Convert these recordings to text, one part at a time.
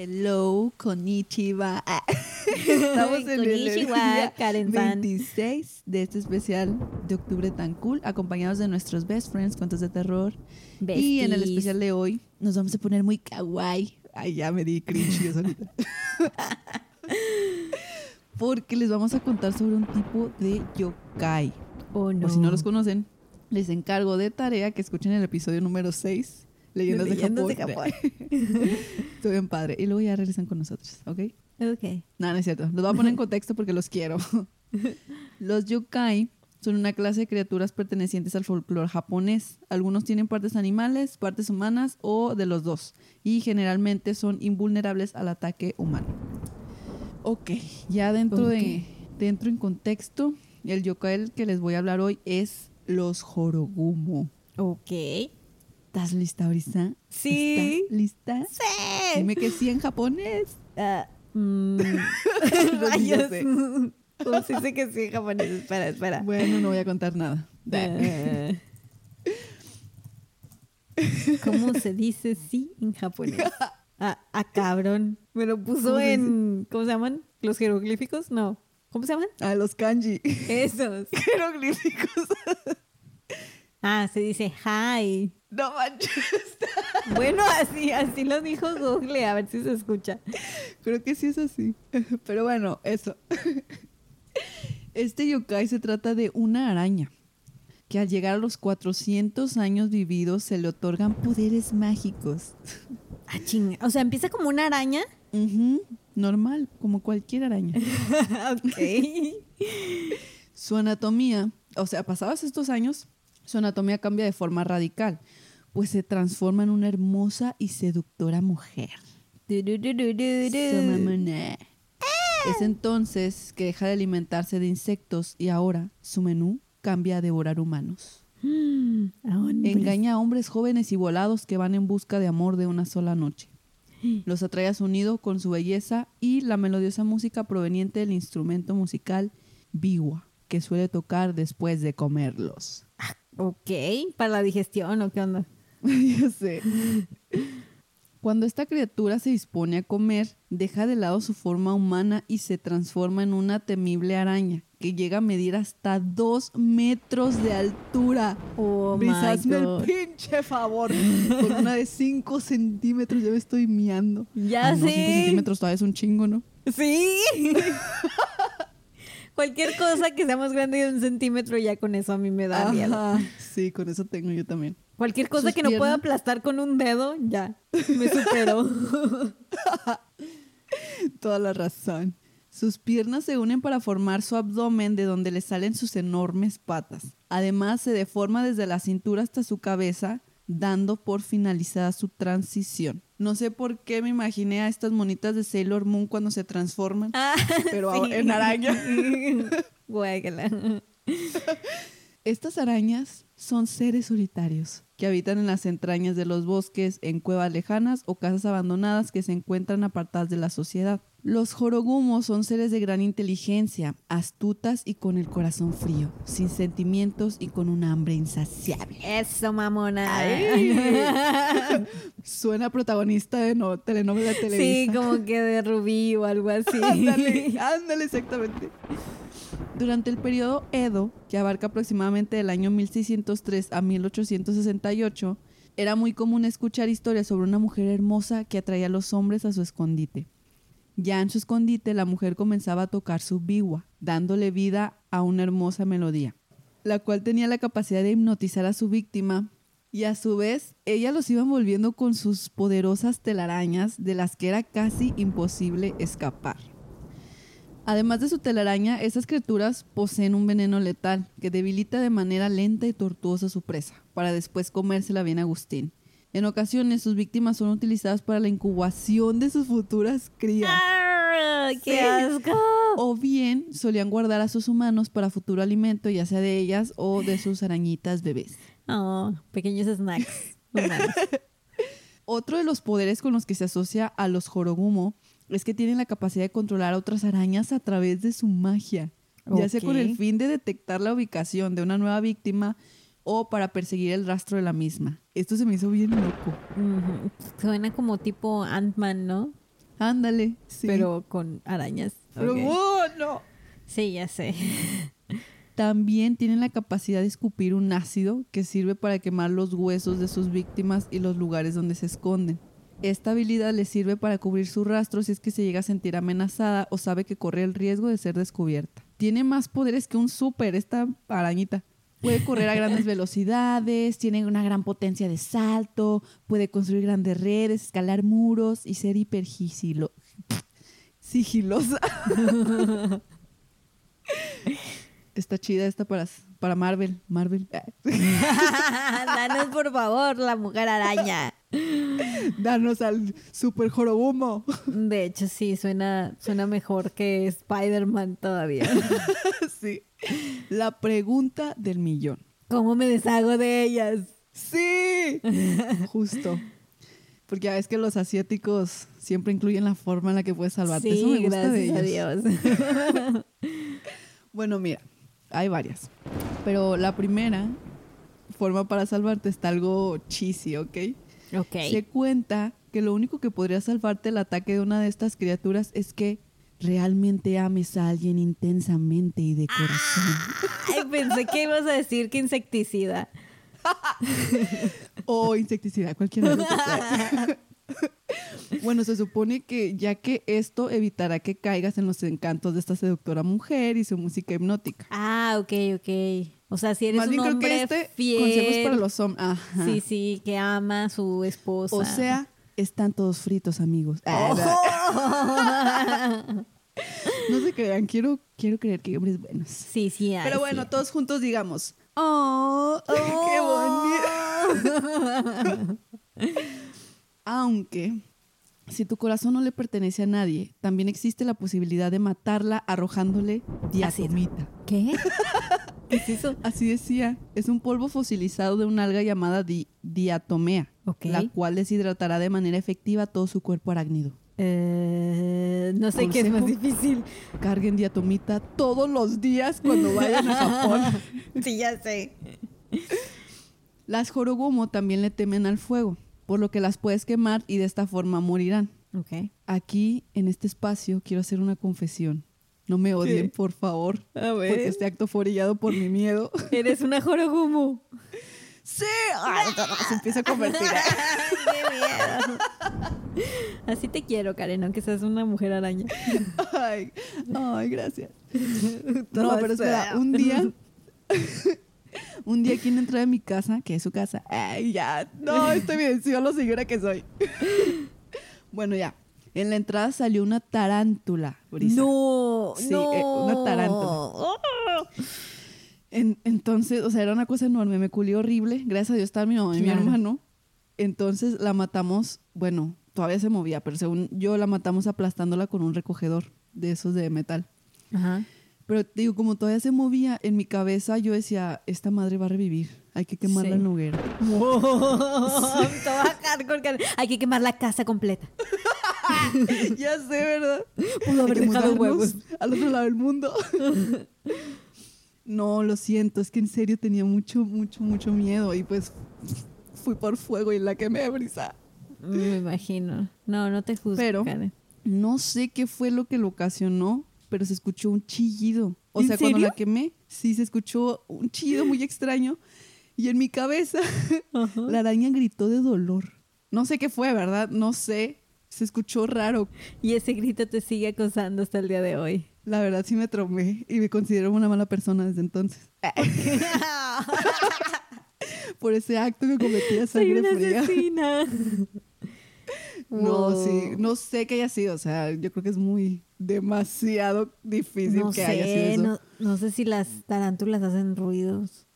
Hello, konnichiwa. Ah. Estamos en el Konnichiwa, Karen-san. 26 de este especial de octubre tan cool, acompañados de nuestros best friends, cuentos de terror. Y en el Besties. especial de hoy nos vamos a poner muy kawaii. Ay, ya me di cringe yo solita. Porque les vamos a contar sobre un tipo de yokai. Oh, no. Por si no los conocen, les encargo de tarea que escuchen el episodio número 6, Leyendas de, Leyendas de Japón. Estoy bien padre. Y luego ya regresan con nosotros, ¿ok? Ok. No, no es cierto. Los voy a poner en contexto porque los quiero. Los yokai son una clase de criaturas pertenecientes al folclore japonés. Algunos tienen partes animales, partes humanas o de los dos. Y generalmente son invulnerables al ataque humano. Ok, ya dentro de dentro en contexto, el yokai que les voy a hablar hoy es los Horogumo. Ok. ¿Estás lista, Brisa? Sí. ¿Estás lista? ¡Sí! Dime que sí en japonés. Ah, mm, rayos. ¿Cómo se dice que sí en japonés? Espera, espera. Bueno, no voy a contar nada. Ah. ¿Cómo se dice sí en japonés? Ah, ah, cabrón. Me lo puso ¿Cómo se en. ¿Cómo se llaman? ¿Los jeroglíficos? No. ¿Cómo se llaman? A los kanji. Esos. Jeroglíficos. Ah, se dice hi. No manches. Bueno, así, así lo dijo Google, a ver si se escucha. Creo que sí es así. Pero bueno, eso. Este yokai se trata de una araña que al llegar a los 400 años vividos se le otorgan poderes mágicos. Ah, chinga. O sea, empieza como una araña. Normal, como cualquier araña. ok. Su anatomía, o sea, pasados estos años, su anatomía cambia de forma radical, pues se transforma en una hermosa y seductora mujer. Du, du, du. Es entonces que deja de alimentarse de insectos y ahora su menú cambia a devorar humanos. Mm, a. Engaña a hombres jóvenes y volados que van en busca de amor de una sola noche. Los atrae a su nido con su belleza y la melodiosa música proveniente del instrumento musical biwa, que suele tocar después de comerlos. Ok, para la digestión o qué onda. Ya sé. Cuando esta criatura se dispone a comer, deja de lado su forma humana y se transforma en una temible araña que llega a medir hasta dos metros de altura. Oh hazme el pinche favor. Con una de 5 centímetros ya me estoy miando. Ya Ah, no, sé. 5 centímetros todavía es un chingo, ¿no? Sí. Cualquier cosa que sea más grande de un centímetro, ya con eso a mí me da miedo. Sí, con eso tengo yo también. Cualquier cosa que no pueda aplastar con un dedo, ya, me superó. Toda la razón. Sus piernas se unen para formar su abdomen de donde le salen sus enormes patas. Además, se deforma desde la cintura hasta su cabeza, dando por finalizada su transición. No sé por qué me imaginé a estas monitas de Sailor Moon cuando se transforman, Ah, pero sí. ahora en araña. Estas arañas son seres solitarios que habitan en las entrañas de los bosques, en cuevas lejanas o casas abandonadas que se encuentran apartadas de la sociedad. Los jorogumos son seres de gran inteligencia, astutas y con el corazón frío, sin sentimientos y con un hambre insaciable. Eso, mamona. Suena protagonista de no, telenovela de Sí, Televisa. como que de rubí o algo así. Ándale, ándale, exactamente. Durante el periodo Edo, que abarca aproximadamente del año 1603 a 1868, era muy común escuchar historias sobre una mujer hermosa que atraía a los hombres a su escondite. Ya en su escondite, la mujer comenzaba a tocar su biwa, dándole vida a una hermosa melodía, la cual tenía la capacidad de hipnotizar a su víctima y a su vez ella los iba envolviendo con sus poderosas telarañas de las que era casi imposible escapar. Además de su telaraña, estas criaturas poseen un veneno letal que debilita de manera lenta y tortuosa a su presa, para después comérsela bien Agustín. En ocasiones, sus víctimas son utilizadas para la incubación de sus futuras crías. ¡Ah, ¡Qué Sí. asco! O bien solían guardar a sus humanos para futuro alimento, ya sea de ellas o de sus arañitas bebés. Oh, pequeños snacks. humanos. Otro de los poderes con los que se asocia a los Jorogumo es que tienen la capacidad de controlar a otras arañas a través de su magia, ya sea con el fin de detectar la ubicación de una nueva víctima o para perseguir el rastro de la misma. Esto se me hizo bien loco. Suena como tipo Ant-Man, ¿no? Ándale, sí. pero con arañas. Pero. ¡oh, no! Sí, ya sé. También tienen la capacidad de escupir un ácido que sirve para quemar los huesos de sus víctimas y los lugares donde se esconden. Esta habilidad les sirve para cubrir su rastro si es que se llega a sentir amenazada o sabe que corre el riesgo de ser descubierta. Tiene más poderes que un súper esta arañita. Puede correr a grandes velocidades, tiene una gran potencia de salto, puede construir grandes redes, escalar muros y ser hiper sigilo- sigilosa. Está chida esta para, para Marvel. Marvel. Danos, por favor, la mujer araña. Danos al super jorobumo. De hecho, sí, suena, suena mejor que Spider-Man todavía. sí. La pregunta del millón. ¿Cómo me deshago de ellas? Sí. Justo. Porque ya ves que los asiáticos siempre incluyen la forma en la que puedes salvarte. Sí, Eso me gusta de gracias a ellos. Dios. Bueno, mira, hay varias. Pero la primera forma para salvarte está algo cheesy, ¿ok? Ok. Se cuenta que lo único que podría salvarte del ataque de una de estas criaturas es que realmente ames a alguien intensamente y de corazón. Ay, pensé que ibas a decir que insecticida. O insecticida, cualquiera. Bueno, se supone que ya que esto evitará que caigas en los encantos de esta seductora mujer y su música hipnótica. Ah, ok, ok. O sea, si eres Más un creo hombre que este fiel. consejo es para los hombres. Ajá. Sí, sí, que ama a su esposa. O sea, están todos fritos, amigos. Ah, Oh. No se crean, quiero, quiero creer que hay hombres buenos. sí, sí. ay, Pero bueno, sí. todos juntos digamos. ¡Oh! ¡Qué bonito! Aunque, si tu corazón no le pertenece a nadie, también existe la posibilidad de matarla arrojándole diatomita. ¿Qué? ¿Qué es eso? Así decía, es un polvo fosilizado de una alga llamada di- diatomea, la cual deshidratará de manera efectiva todo su cuerpo arácnido. Eh, no sé qué es más difícil. Carguen diatomita todos los días cuando vayan a Japón. Sí, ya sé. Las jorogumo también le temen al fuego, por lo que las puedes quemar y de esta forma morirán. Ok. Aquí, en este espacio, quiero hacer una confesión. No me odien, ¿Qué? por favor, A porque este acto fue orillado por mi miedo. Eres una jorogumo. ¡Sí! Ay, no, se empieza a convertir. ¡Qué miedo! Así te quiero, Karen, aunque seas una mujer araña. Ay, ay, gracias. No, pero espera, un día... Un día quien entró en mi casa, que es su casa. Ay, ya. No, estoy bien, sí, lo señora que soy. Bueno, ya. En la entrada salió una tarántula. Brisa. No, Sí, no. eh, una tarántula. En- entonces, o sea, era una cosa enorme, me culió horrible. Gracias a Dios estaba mi mamá y mi Claro. hermano. Entonces la matamos, bueno, todavía se movía, pero según yo la matamos aplastándola con un recogedor de esos de metal. Ajá. Pero te digo, como todavía se movía, en mi cabeza yo decía, esta madre va a revivir, hay que quemarla Sí. en la hoguera. Hay que quemar la casa completa. ya sé, ¿verdad? Pudo haber dejado huevos. Al otro lado del mundo. no, lo siento, es que en serio tenía mucho, mucho, mucho miedo y pues fui por fuego y la quemé, brisa. Me imagino. No, no te juzgo, Pero- Karen. No sé qué fue lo que lo ocasionó, pero se escuchó un chillido. O ¿En sea, cuando la quemé, sí se escuchó un chillido muy extraño. Y en mi cabeza, Ajá. la araña gritó de dolor. No sé qué fue, ¿verdad? No sé. Se escuchó raro. Y ese grito te sigue acosando hasta el día de hoy. La verdad sí me traumé y me considero una mala persona desde entonces. Por ese acto que cometí a Soy sangre una fría. asesina. No, sí, no sé qué haya sido. O sea, yo creo que es muy demasiado difícil No que haya sido sé, eso. no, no sé si las tarántulas hacen ruidos.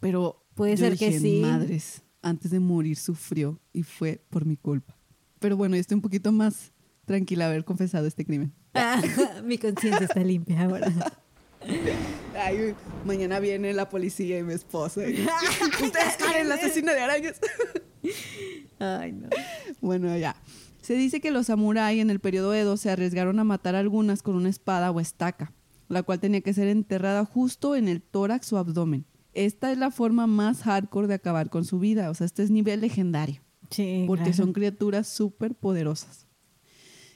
Pero Puede yo ser que dije, sí. Madres, antes de morir sufrió y fue por mi culpa. Pero bueno, yo estoy un poquito más tranquila haber confesado este crimen. Ah, mi conciencia está limpia ahora. Ay, mañana viene la policía y mi esposa. y- Ustedes Karen, la asesina de arañas. Ay, no. Bueno, ya. Se dice que los samurái en el periodo Edo se arriesgaron a matar a algunas con una espada o estaca, la cual tenía que ser enterrada justo en el tórax o abdomen. Esta es la forma más hardcore de acabar con su vida, o sea, este es nivel legendario, Sí, porque claro. son criaturas súper poderosas.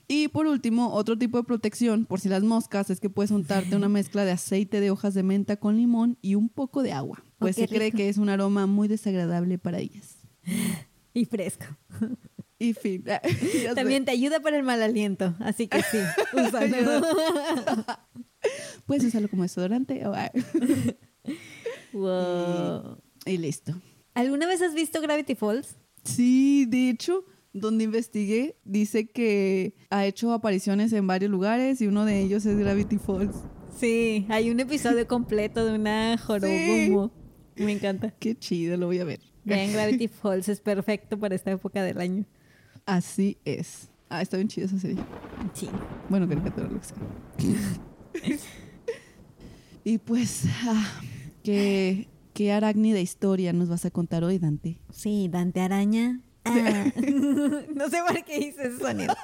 Y por último, otro tipo de protección por si las moscas es que puedes untarte una mezcla de aceite de hojas de menta con limón y un poco de agua, pues Oh, se cree rico. que es un aroma muy desagradable para ellas. Y fresco. Y fin. También te ayuda para el mal aliento, así que sí, úsalo. Puedes usarlo como desodorante o- wow. y listo. ¿Alguna vez has visto Gravity Falls? Sí, de hecho, donde investigué, dice que ha hecho apariciones en varios lugares y uno de ellos es Gravity Falls. Sí, hay un episodio completo de una jorobomo. Me encanta. Qué chido, lo voy a ver. Vean Gravity Falls, es perfecto para esta época del año. Así es. Ah, está bien chida esa serie. Sí. Bueno, caricatura, lo que sea. y pues, ah, ¿qué, ¿qué arácnida historia nos vas a contar hoy, Dante? Sí, Dante Araña. Ah. no sé por qué hice ese sonido.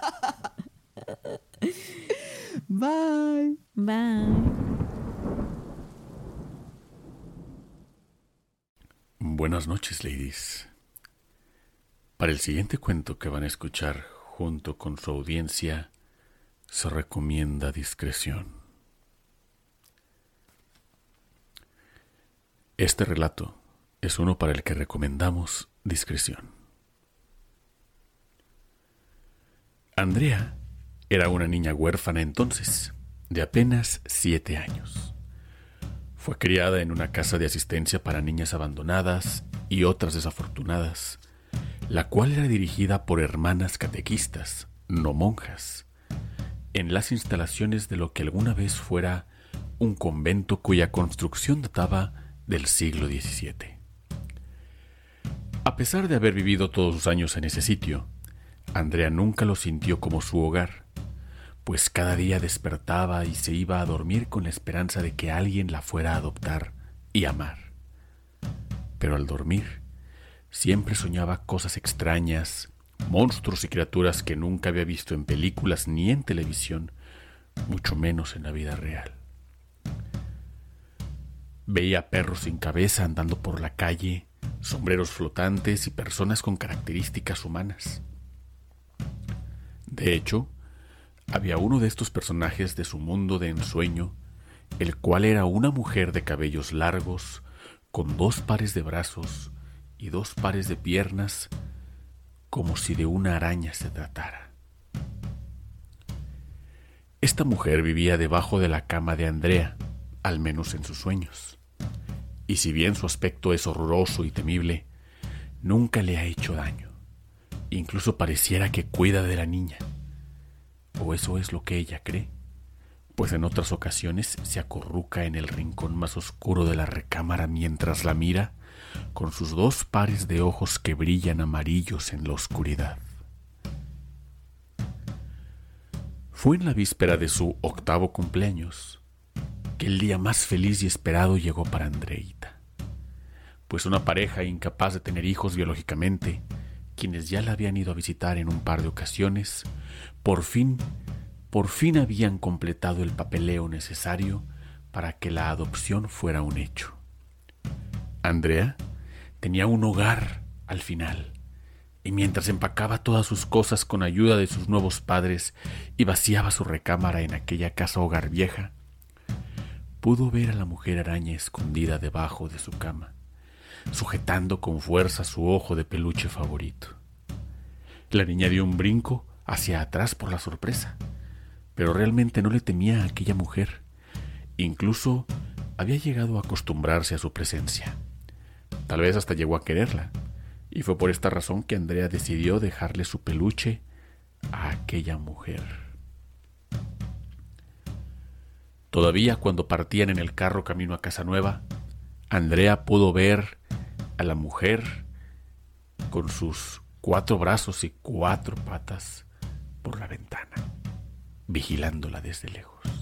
Bye. Bye. Buenas noches, ladies. Para el siguiente cuento que van a escuchar junto con su audiencia, se recomienda discreción. Este relato es uno para el que recomendamos discreción. Andrea era una niña huérfana entonces, de apenas siete años. Fue criada en una casa de asistencia para niñas abandonadas y otras desafortunadas, la cual era dirigida por hermanas catequistas, no monjas, en las instalaciones de lo que alguna vez fuera un convento cuya construcción databa del siglo XVII. A pesar de haber vivido todos sus años en ese sitio, Andrea nunca lo sintió como su hogar, pues cada día despertaba y se iba a dormir con la esperanza de que alguien la fuera a adoptar y amar. Pero al dormir, siempre soñaba cosas extrañas, monstruos y criaturas que nunca había visto en películas ni en televisión, mucho menos en la vida real. Veía perros sin cabeza andando por la calle, sombreros flotantes y personas con características humanas. De hecho, había uno de estos personajes de su mundo de ensueño, el cual era una mujer de cabellos largos, con dos pares de brazos y dos pares de piernas, como si de una araña se tratara. Esta mujer vivía debajo de la cama de Andrea, al menos en sus sueños. Y si bien su aspecto es horroroso y temible, nunca le ha hecho daño. Incluso pareciera que cuida de la niña. O eso es lo que ella cree, pues en otras ocasiones se acurruca en el rincón más oscuro de la recámara mientras la mira con sus dos pares de ojos que brillan amarillos en la oscuridad. Fue en la víspera de su octavo cumpleaños que el día más feliz y esperado llegó para Andreita, pues una pareja incapaz de tener hijos biológicamente, quienes ya la habían ido a visitar en un par de ocasiones, por fin, por fin habían completado el papeleo necesario para que la adopción fuera un hecho. Andrea tenía un hogar al final, y mientras empacaba todas sus cosas con ayuda de sus nuevos padres y vaciaba su recámara en aquella casa hogar vieja, pudo ver a la mujer araña escondida debajo de su cama, sujetando con fuerza su ojo de peluche favorito. La niña dio un brinco hacia atrás por la sorpresa, pero realmente no le temía a aquella mujer. Incluso había llegado a acostumbrarse a su presencia. Tal vez hasta llegó a quererla, y fue por esta razón que Andrea decidió dejarle su peluche a aquella mujer. Todavía cuando partían en el carro camino a Casa Nueva, Andrea pudo ver a la mujer con sus cuatro brazos y cuatro patas por la ventana, vigilándola desde lejos.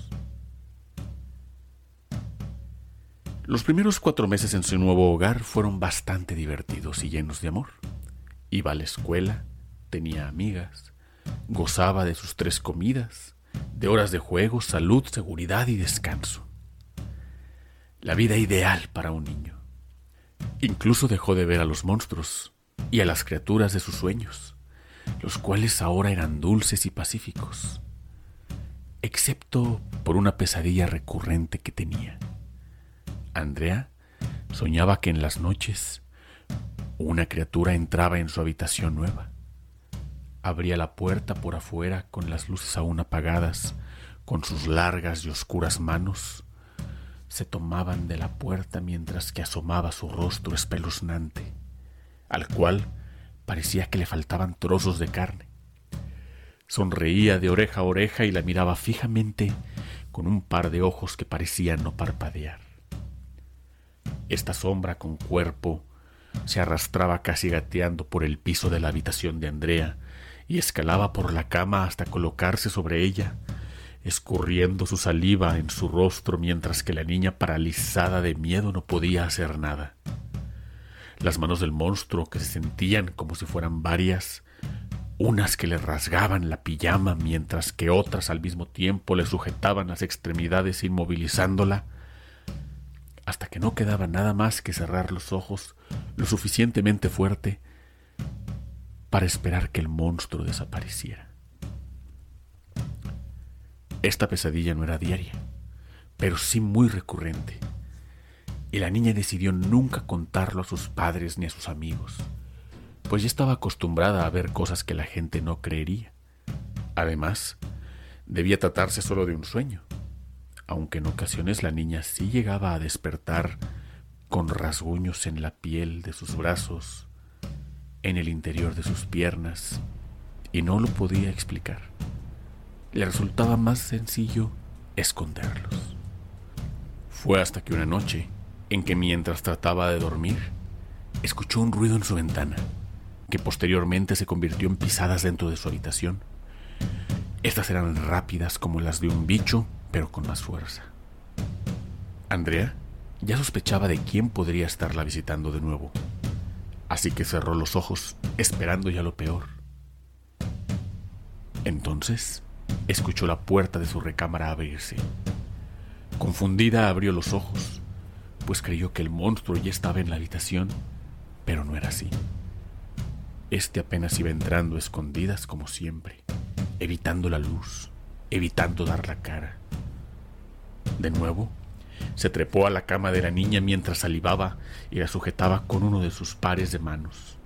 Los primeros cuatro meses en su nuevo hogar fueron bastante divertidos y llenos de amor. Iba a la escuela, tenía amigas, gozaba de sus tres comidas, de horas de juego, salud, seguridad y descanso. La vida ideal para un niño. Incluso dejó de ver a los monstruos y a las criaturas de sus sueños, los cuales ahora eran dulces y pacíficos, excepto por una pesadilla recurrente que tenía. Andrea soñaba que en las noches una criatura entraba en su habitación nueva. Abría la puerta por afuera con las luces aún apagadas, con sus largas y oscuras manos. Se tomaban de la puerta mientras que asomaba su rostro espeluznante, al cual parecía que le faltaban trozos de carne. Sonreía de oreja a oreja y la miraba fijamente con un par de ojos que parecían no parpadear. Esta sombra con cuerpo se arrastraba casi gateando por el piso de la habitación de Andrea y escalaba por la cama hasta colocarse sobre ella, escurriendo su saliva en su rostro mientras que la niña paralizada de miedo no podía hacer nada. Las manos del monstruo, que se sentían como si fueran varias, unas que le rasgaban la pijama mientras que otras al mismo tiempo le sujetaban las extremidades inmovilizándola, hasta que no quedaba nada más que cerrar los ojos lo suficientemente fuerte para esperar que el monstruo desapareciera. Esta pesadilla no era diaria, pero sí muy recurrente, y la niña decidió nunca contarlo a sus padres ni a sus amigos, pues ya estaba acostumbrada a ver cosas que la gente no creería. Además, debía tratarse solo de un sueño, aunque en ocasiones la niña sí llegaba a despertar con rasguños en la piel de sus brazos, en el interior de sus piernas, y no lo podía explicar. Le resultaba más sencillo esconderlos. Fue hasta que una noche, en que mientras trataba de dormir, escuchó un ruido en su ventana, que posteriormente se convirtió en pisadas dentro de su habitación. Estas eran rápidas como las de un bicho pero con más fuerza. Andrea ya sospechaba de quién podría estarla visitando de nuevo, así que cerró los ojos esperando ya lo peor. Entonces escuchó la puerta de su recámara abrirse. Confundida abrió los ojos, pues creyó que el monstruo ya estaba en la habitación, pero no era así. Este apenas iba entrando escondidas como siempre, evitando la luz, evitando dar la cara. De nuevo, se trepó a la cama de la niña mientras salivaba y la sujetaba con uno de sus pares de manos.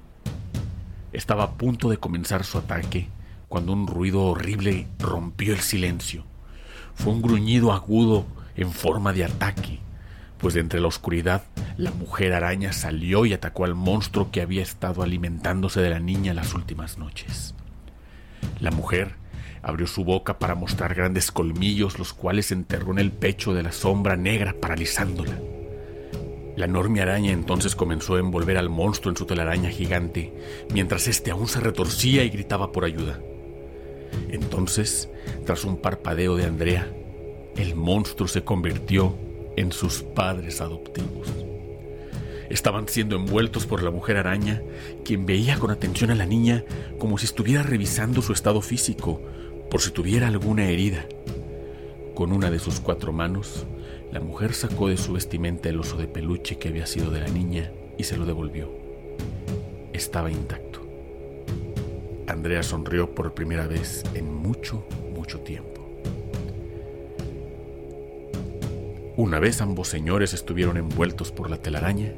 Estaba a punto de comenzar su ataque cuando un ruido horrible rompió el silencio. Fue un gruñido agudo en forma de ataque, pues de entre la oscuridad la mujer araña salió y atacó al monstruo que había estado alimentándose de la niña las últimas noches. La mujer Abrió su boca para mostrar grandes colmillos, los cuales enterró en el pecho de la sombra negra, paralizándola. La enorme araña entonces comenzó a envolver al monstruo en su telaraña gigante, mientras éste aún se retorcía y gritaba por ayuda. Entonces, tras un parpadeo de Andrea, el monstruo se convirtió en sus padres adoptivos. Estaban siendo envueltos por la mujer araña, quien veía con atención a la niña como si estuviera revisando su estado físico, por si tuviera alguna herida. Con una de sus cuatro manos, la mujer sacó de su vestimenta el oso de peluche que había sido de la niña y se lo devolvió. Estaba intacto. Andrea sonrió por primera vez en mucho, mucho tiempo. Una vez ambos señores estuvieron envueltos por la telaraña,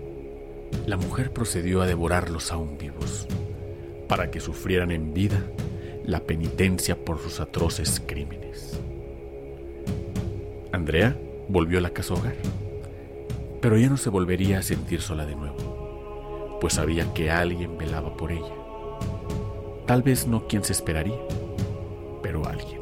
la mujer procedió a devorarlos aún vivos, para que sufrieran en vida la penitencia por sus atroces crímenes. Andrea volvió a la casa hogar, pero ya no se volvería a sentir sola de nuevo, pues sabía que alguien velaba por ella. Tal vez no quien se esperaría, pero alguien.